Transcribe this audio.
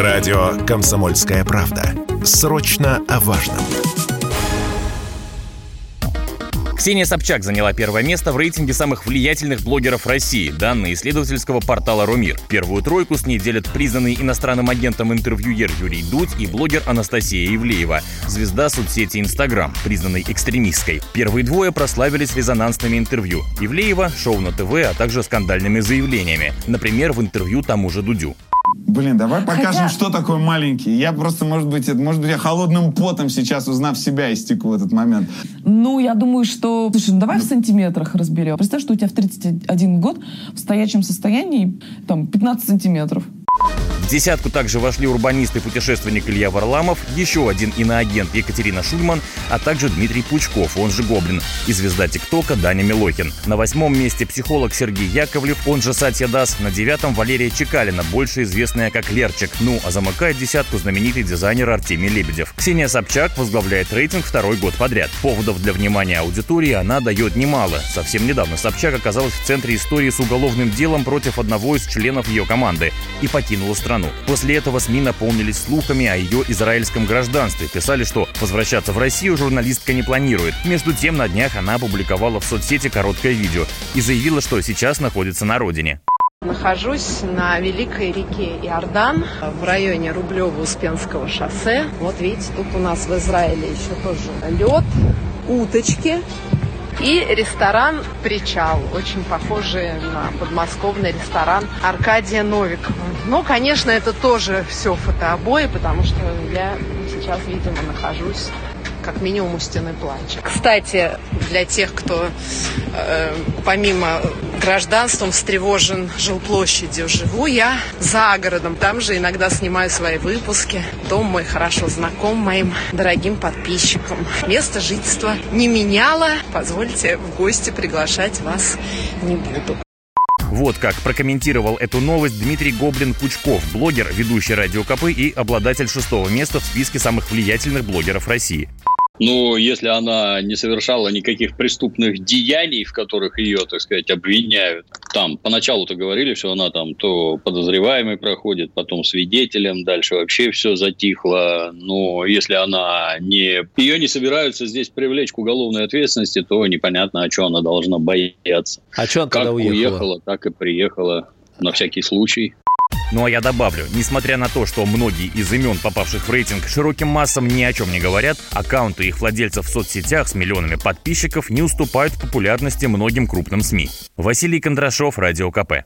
Радио «Комсомольская правда». Срочно о важном. Ксения Собчак заняла первое место в рейтинге самых влиятельных блогеров России, данные исследовательского портала «Румир». Первую тройку с ней делят признанный иностранным агентом интервьюер Юрий Дудь и блогер Анастасия Ивлеева, звезда соцсети Инстаграм, признанной экстремистской. Первые двое прославились резонансными интервью. Ивлеева – шоу на ТВ, а также скандальными заявлениями. Например, в интервью тому же Дудю. Блин, давай покажем, Хотя... что такое маленький. Я просто, может быть, может быть, я холодным потом сейчас, узнав себя, истеку в этот момент. Ну, я думаю, что... Слушай, ну давай в сантиметрах разберем. Представь, что у тебя в 31 год в стоячем состоянии там 15 сантиметров. Десятку также вошли урбанист и путешественник Илья Варламов, еще один иноагент Екатерина Шульман, а также Дмитрий Пучков, он же Гоблин, и звезда ТикТока Даня Милохин. На восьмом месте психолог Сергей Яковлев, он же Сатья Дас, на девятом Валерия Чекалина, больше известная как Лерчик. Ну, а замыкает десятку знаменитый дизайнер Артемий Лебедев. Ксения Собчак возглавляет рейтинг второй год подряд. Поводов для внимания аудитории она дает немало. Совсем недавно Собчак оказалась в центре истории с уголовным делом против одного из членов ее команды и покинула страну страну. После этого СМИ наполнились слухами о ее израильском гражданстве. Писали, что возвращаться в Россию журналистка не планирует. Между тем, на днях она опубликовала в соцсети короткое видео и заявила, что сейчас находится на родине. Нахожусь на великой реке Иордан в районе Рублево-Успенского шоссе. Вот видите, тут у нас в Израиле еще тоже лед, уточки. И ресторан «Причал», очень похожий на подмосковный ресторан Аркадия Новикова. Но, конечно, это тоже все фотообои, потому что я сейчас, видимо, нахожусь как минимум у стены плача. Кстати, для тех, кто э, помимо гражданством встревожен жилплощадью, живу я за городом. Там же иногда снимаю свои выпуски. Дом мой хорошо знаком моим дорогим подписчикам. Место жительства не меняло. Позвольте в гости приглашать вас не буду. Вот как прокомментировал эту новость Дмитрий Гоблин-Пучков, блогер, ведущий Радио КП и обладатель шестого места в списке самых влиятельных блогеров России. Но если она не совершала никаких преступных деяний, в которых ее, так сказать, обвиняют, там поначалу-то говорили, что она там то подозреваемый проходит, потом свидетелем, дальше вообще все затихло. Но если она не... Ее не собираются здесь привлечь к уголовной ответственности, то непонятно, о чем она должна бояться. А что она как уехала? уехала, так и приехала на всякий случай. Ну а я добавлю, несмотря на то, что многие из имен, попавших в рейтинг, широким массам ни о чем не говорят, аккаунты их владельцев в соцсетях с миллионами подписчиков не уступают в популярности многим крупным СМИ. Василий Кондрашов, Радио КП.